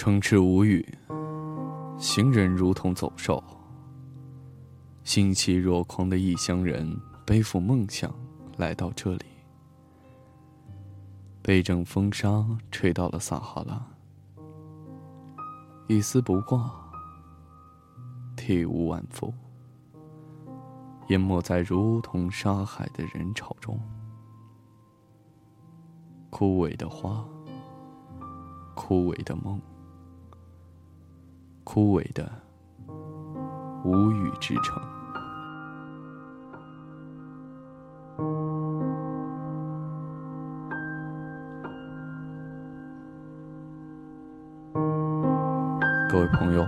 城池无语，行人如同走兽。心气若狂的异乡人，背负梦想来到这里。被阵风沙吹到了撒哈拉，一丝不挂，体无完肤，淹没在如同沙海的人潮中。枯萎的花，枯萎的梦。枯萎的无语之城。各位朋友，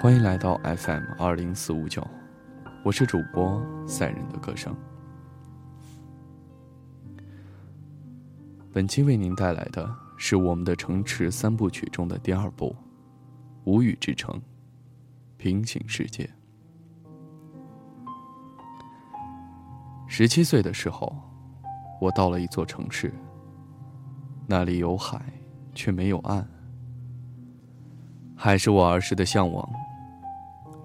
欢迎来到 FM 二零四五九，我是主播赛人的歌声。本期为您带来的是我们的城池三部曲中的第二部。无语之城，平行世界。十七岁的时候，我到了一座城市。那里有海，却没有岸。海是我儿时的向往，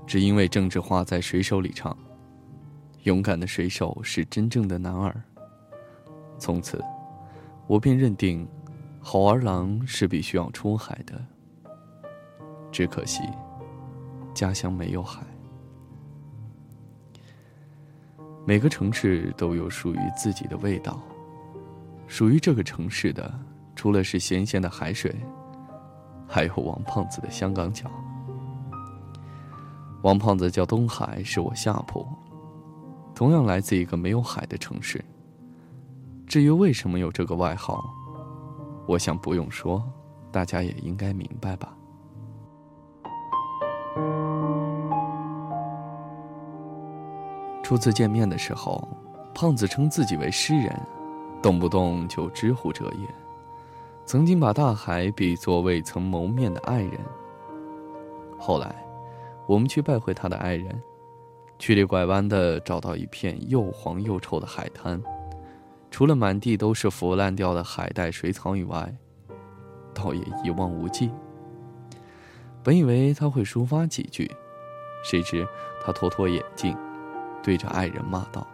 只因为郑智化在水手里唱：“勇敢的水手是真正的男儿。”从此，我便认定，好儿郎是必须要出海的。只可惜，家乡没有海。每个城市都有属于自己的味道，属于这个城市的，除了是咸咸的海水，还有王胖子的香港脚。王胖子叫东海，是我下铺，同样来自一个没有海的城市。至于为什么有这个外号，我想不用说，大家也应该明白吧。初次见面的时候，胖子称自己为诗人，动不动就知乎者也。曾经把大海比作未曾谋面的爱人。后来，我们去拜会他的爱人，曲里拐弯的找到一片又黄又臭的海滩，除了满地都是腐烂掉的海带水草以外，倒也一望无际。本以为他会抒发几句，谁知他脱脱眼镜。对着爱人骂道：“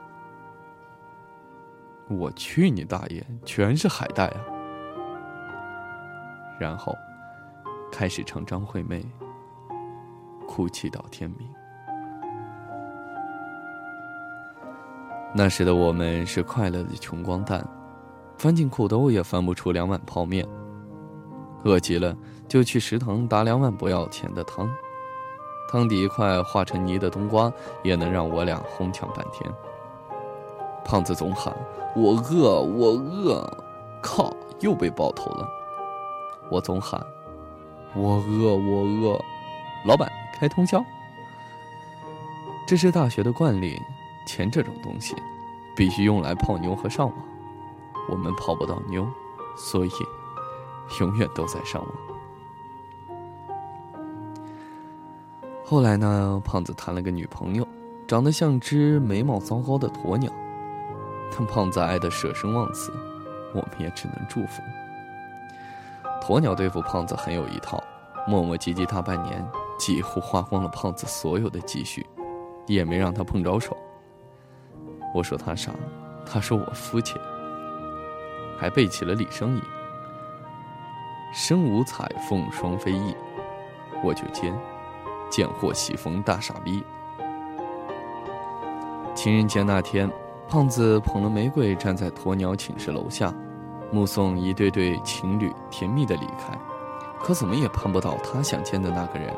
我去你大爷，全是海带啊！”然后开始唱张惠妹，哭泣到天明。那时的我们是快乐的穷光蛋，翻进裤兜也翻不出两碗泡面，饿极了就去食堂打两碗不要钱的汤。汤底一块化成泥的冬瓜，也能让我俩哄抢半天。胖子总喊：“我饿，我饿！”靠，又被爆头了。我总喊：“我饿，我饿！”老板开通宵。这是大学的惯例，钱这种东西，必须用来泡妞和上网。我们泡不到妞，所以永远都在上网。后来呢，胖子谈了个女朋友，长得像只眉毛糟糕的鸵鸟，但胖子爱得舍生忘死，我们也只能祝福。鸵鸟对付胖子很有一套，磨磨唧唧大半年，几乎花光了胖子所有的积蓄，也没让他碰着手。我说他傻，他说我肤浅，还背起了李商隐：“身无彩凤双飞翼”，我就接。贱货喜逢大傻逼。情人节那天，胖子捧了玫瑰站在鸵鸟寝室楼下，目送一对对情侣甜蜜的离开，可怎么也盼不到他想见的那个人。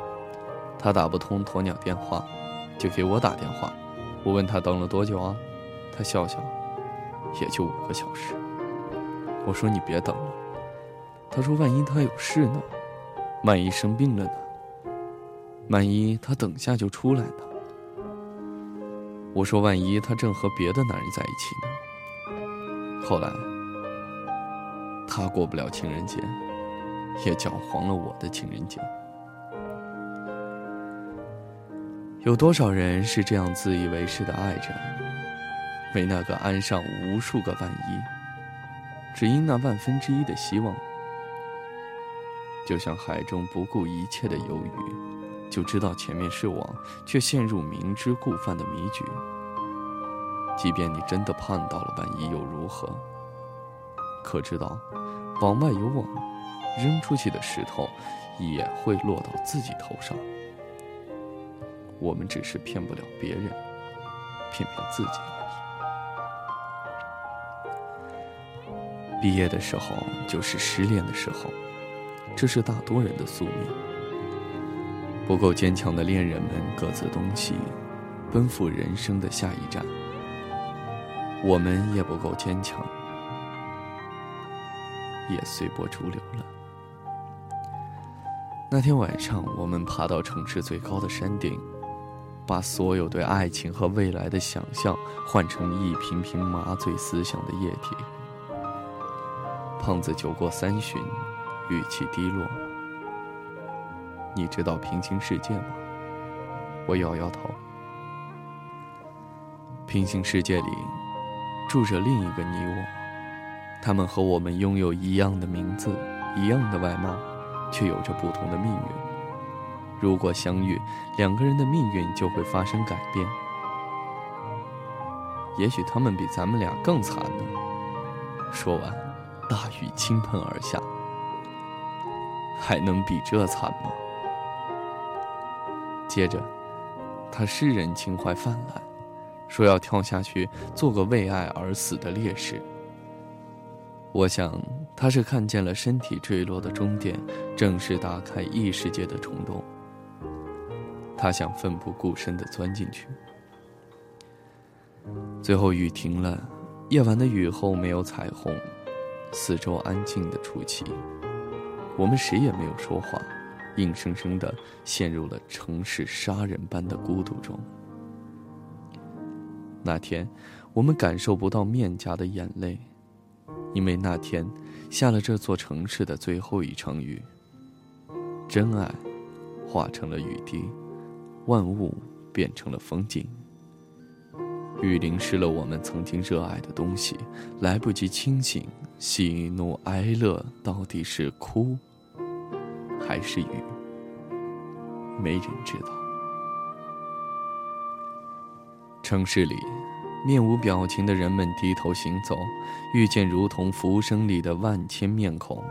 他打不通鸵鸟电话，就给我打电话。我问他等了多久啊？他笑笑，也就五个小时。我说你别等了。他说万一他有事呢？万一生病了呢？万一他等下就出来呢？我说万一他正和别的男人在一起呢？后来他过不了情人节，也搅黄了我的情人节。有多少人是这样自以为是的爱着，为那个安上无数个万一，只因那万分之一的希望。就像海中不顾一切的游鱼，就知道前面是网，却陷入明知故犯的迷局。即便你真的盼到了万一又如何？可知道，网外有网，扔出去的石头也会落到自己头上。我们只是骗不了别人，骗骗自己而已。毕业的时候就是失恋的时候。这是大多人的宿命。不够坚强的恋人们各自东西，奔赴人生的下一站。我们也不够坚强，也随波逐流了。那天晚上，我们爬到城市最高的山顶，把所有对爱情和未来的想象换成一瓶瓶麻醉思想的液体。胖子酒过三巡。语气低落。你知道平行世界吗？我摇摇头。平行世界里住着另一个你我，他们和我们拥有一样的名字，一样的外貌，却有着不同的命运。如果相遇，两个人的命运就会发生改变。也许他们比咱们俩更惨呢。说完，大雨倾盆而下。还能比这惨吗？接着，他诗人情怀泛滥，说要跳下去做个为爱而死的烈士。我想，他是看见了身体坠落的终点，正是打开异世界的冲动。他想奋不顾身地钻进去。最后雨停了，夜晚的雨后没有彩虹，四周安静的出奇。我们谁也没有说话，硬生生的陷入了城市杀人般的孤独中。那天，我们感受不到面颊的眼泪，因为那天下了这座城市的最后一场雨。真爱化成了雨滴，万物变成了风景。雨淋湿了我们曾经热爱的东西，来不及清醒。喜怒哀乐到底是哭还是雨？没人知道。城市里，面无表情的人们低头行走，遇见如同浮生里的万千面孔，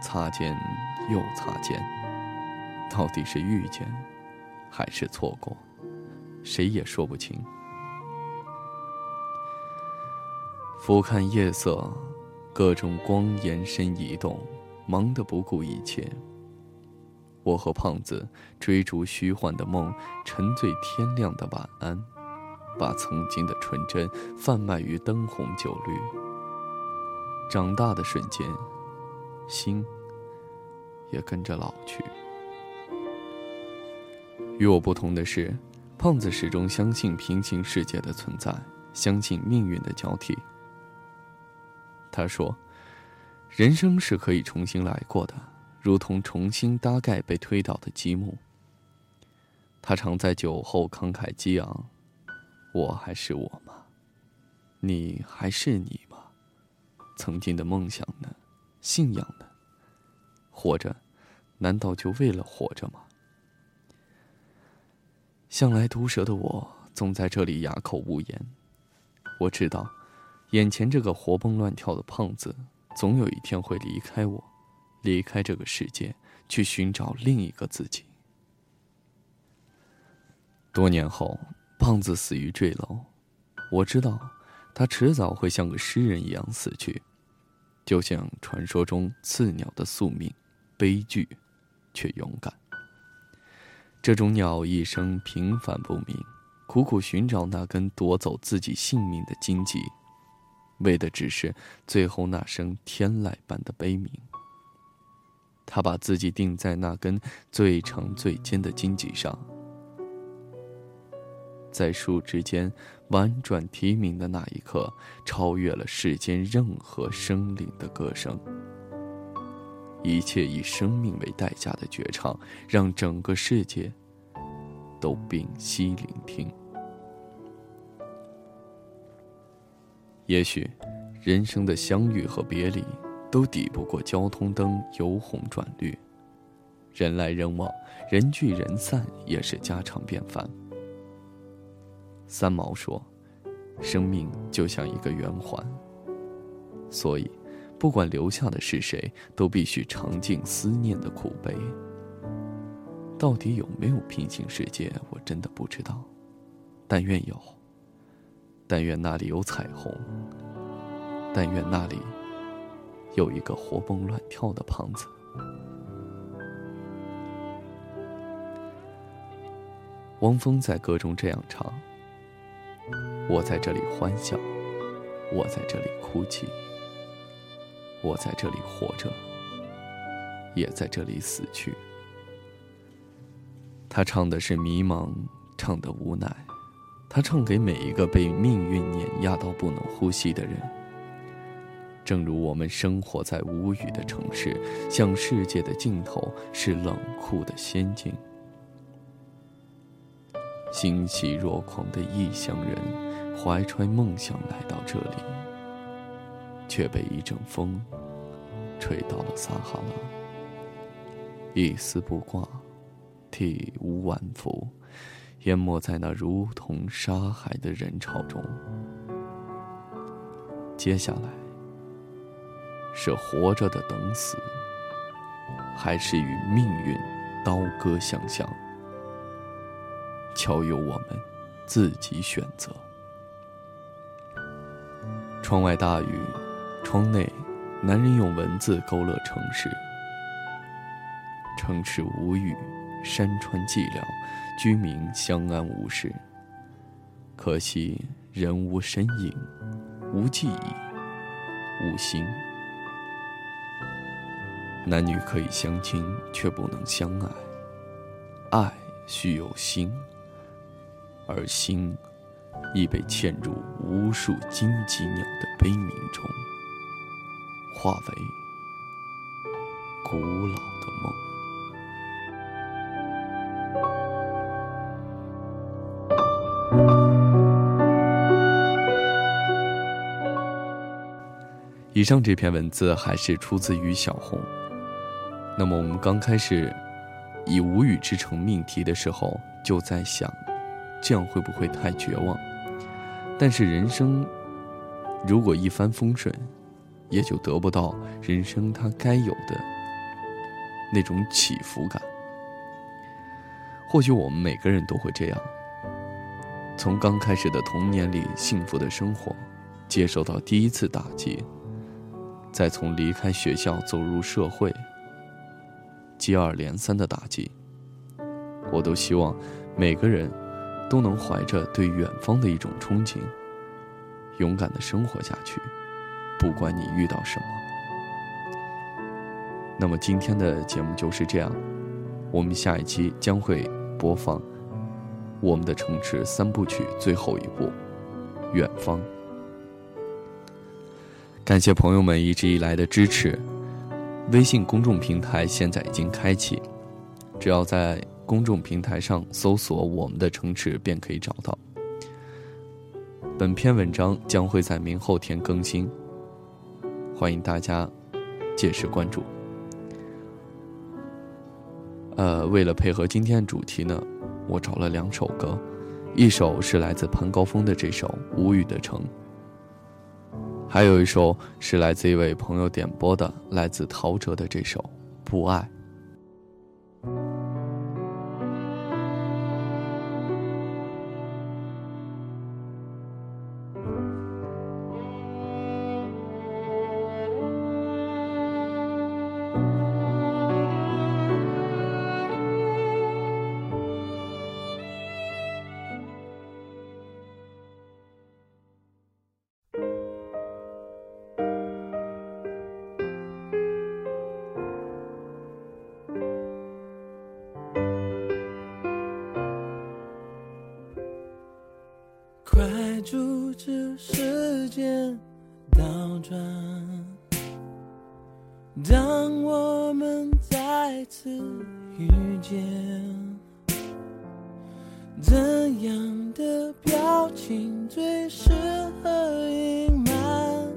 擦肩又擦肩。到底是遇见还是错过？谁也说不清。俯瞰夜色。各种光延伸移动，忙得不顾一切。我和胖子追逐虚幻的梦，沉醉天亮的晚安，把曾经的纯真贩卖于灯红酒绿。长大的瞬间，心也跟着老去。与我不同的是，胖子始终相信平行世界的存在，相信命运的交替。他说：“人生是可以重新来过的，如同重新搭盖被推倒的积木。”他常在酒后慷慨激昂：“我还是我吗？你还是你吗？曾经的梦想呢？信仰呢？活着，难道就为了活着吗？”向来毒舌的我，总在这里哑口无言。我知道。眼前这个活蹦乱跳的胖子，总有一天会离开我，离开这个世界，去寻找另一个自己。多年后，胖子死于坠楼，我知道，他迟早会像个诗人一样死去，就像传说中刺鸟的宿命，悲剧，却勇敢。这种鸟一生平凡不明，苦苦寻找那根夺走自己性命的荆棘。为的只是最后那声天籁般的悲鸣。他把自己钉在那根最长最尖的荆棘上，在树枝间婉转啼鸣的那一刻，超越了世间任何生灵的歌声。一切以生命为代价的绝唱，让整个世界都屏息聆听。也许，人生的相遇和别离，都抵不过交通灯由红转绿，人来人往，人聚人散也是家常便饭。三毛说：“生命就像一个圆环，所以，不管留下的是谁，都必须尝尽思念的苦悲。到底有没有平行世界，我真的不知道。但愿有。但愿那里有彩虹。但愿那里有一个活蹦乱跳的胖子。”汪峰在歌中这样唱：“我在这里欢笑，我在这里哭泣，我在这里活着，也在这里死去。”他唱的是迷茫，唱的无奈，他唱给每一个被命运碾压到不能呼吸的人。正如我们生活在无语的城市，向世界的尽头是冷酷的仙境。欣喜若狂的异乡人，怀揣梦想来到这里，却被一阵风吹到了撒哈拉。一丝不挂，体无完肤，淹没在那如同沙海的人潮中。接下来，是活着的等死，还是与命运刀割相向？悄由我们自己选择。窗外大雨，窗内男人用文字勾勒城市。城市无语，山川寂寥，居民相安无事。可惜人无身影，无记忆，无心。男女可以相亲，却不能相爱。爱需有心。而心已被嵌入无数荆棘鸟的悲鸣中，化为古老的梦。以上这篇文字还是出自于小红。那么我们刚开始以“无语之城”命题的时候，就在想。这样会不会太绝望？但是人生，如果一帆风顺，也就得不到人生它该有的那种起伏感。或许我们每个人都会这样：从刚开始的童年里幸福的生活，接受到第一次打击，再从离开学校走入社会，接二连三的打击，我都希望每个人。都能怀着对远方的一种憧憬，勇敢的生活下去，不管你遇到什么。那么今天的节目就是这样，我们下一期将会播放《我们的城池三部曲》最后一部《远方》。感谢朋友们一直以来的支持，微信公众平台现在已经开启，只要在。公众平台上搜索“我们的城池”便可以找到。本篇文章将会在明后天更新，欢迎大家届时关注。呃，为了配合今天的主题呢，我找了两首歌，一首是来自潘高峰的这首《无语的城》，还有一首是来自一位朋友点播的，来自陶喆的这首《不爱》。时间倒转，当我们再次遇见，怎样的表情最适合隐瞒？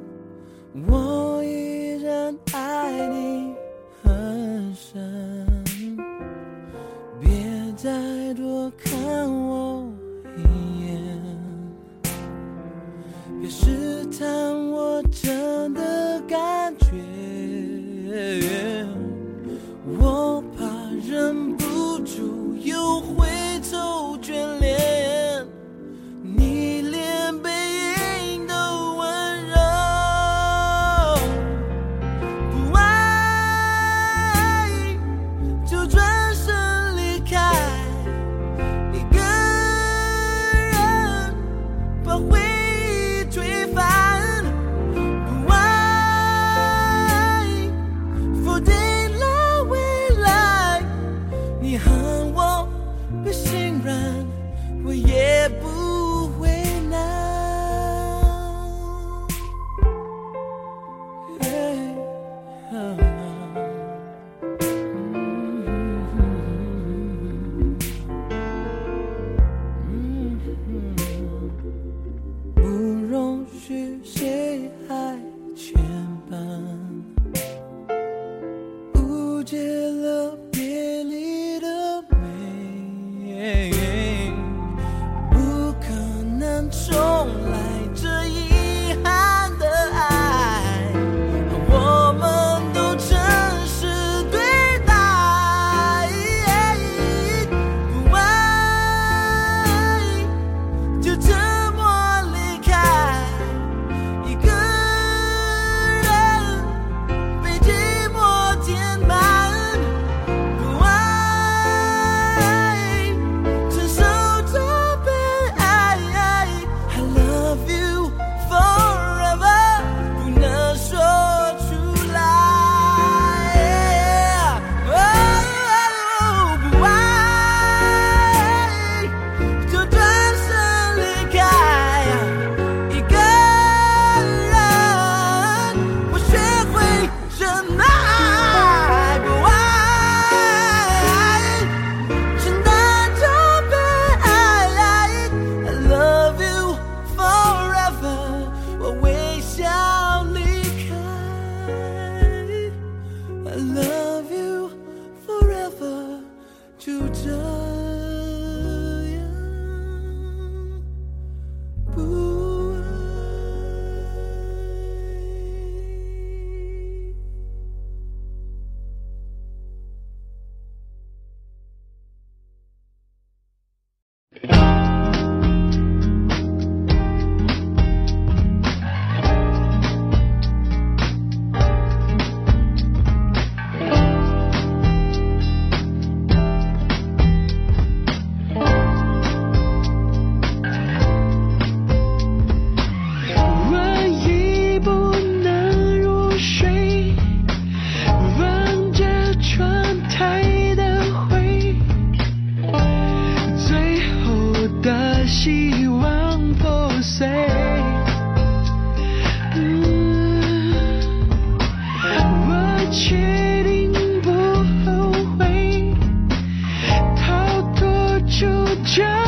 我依然爱你很深。别再多看我出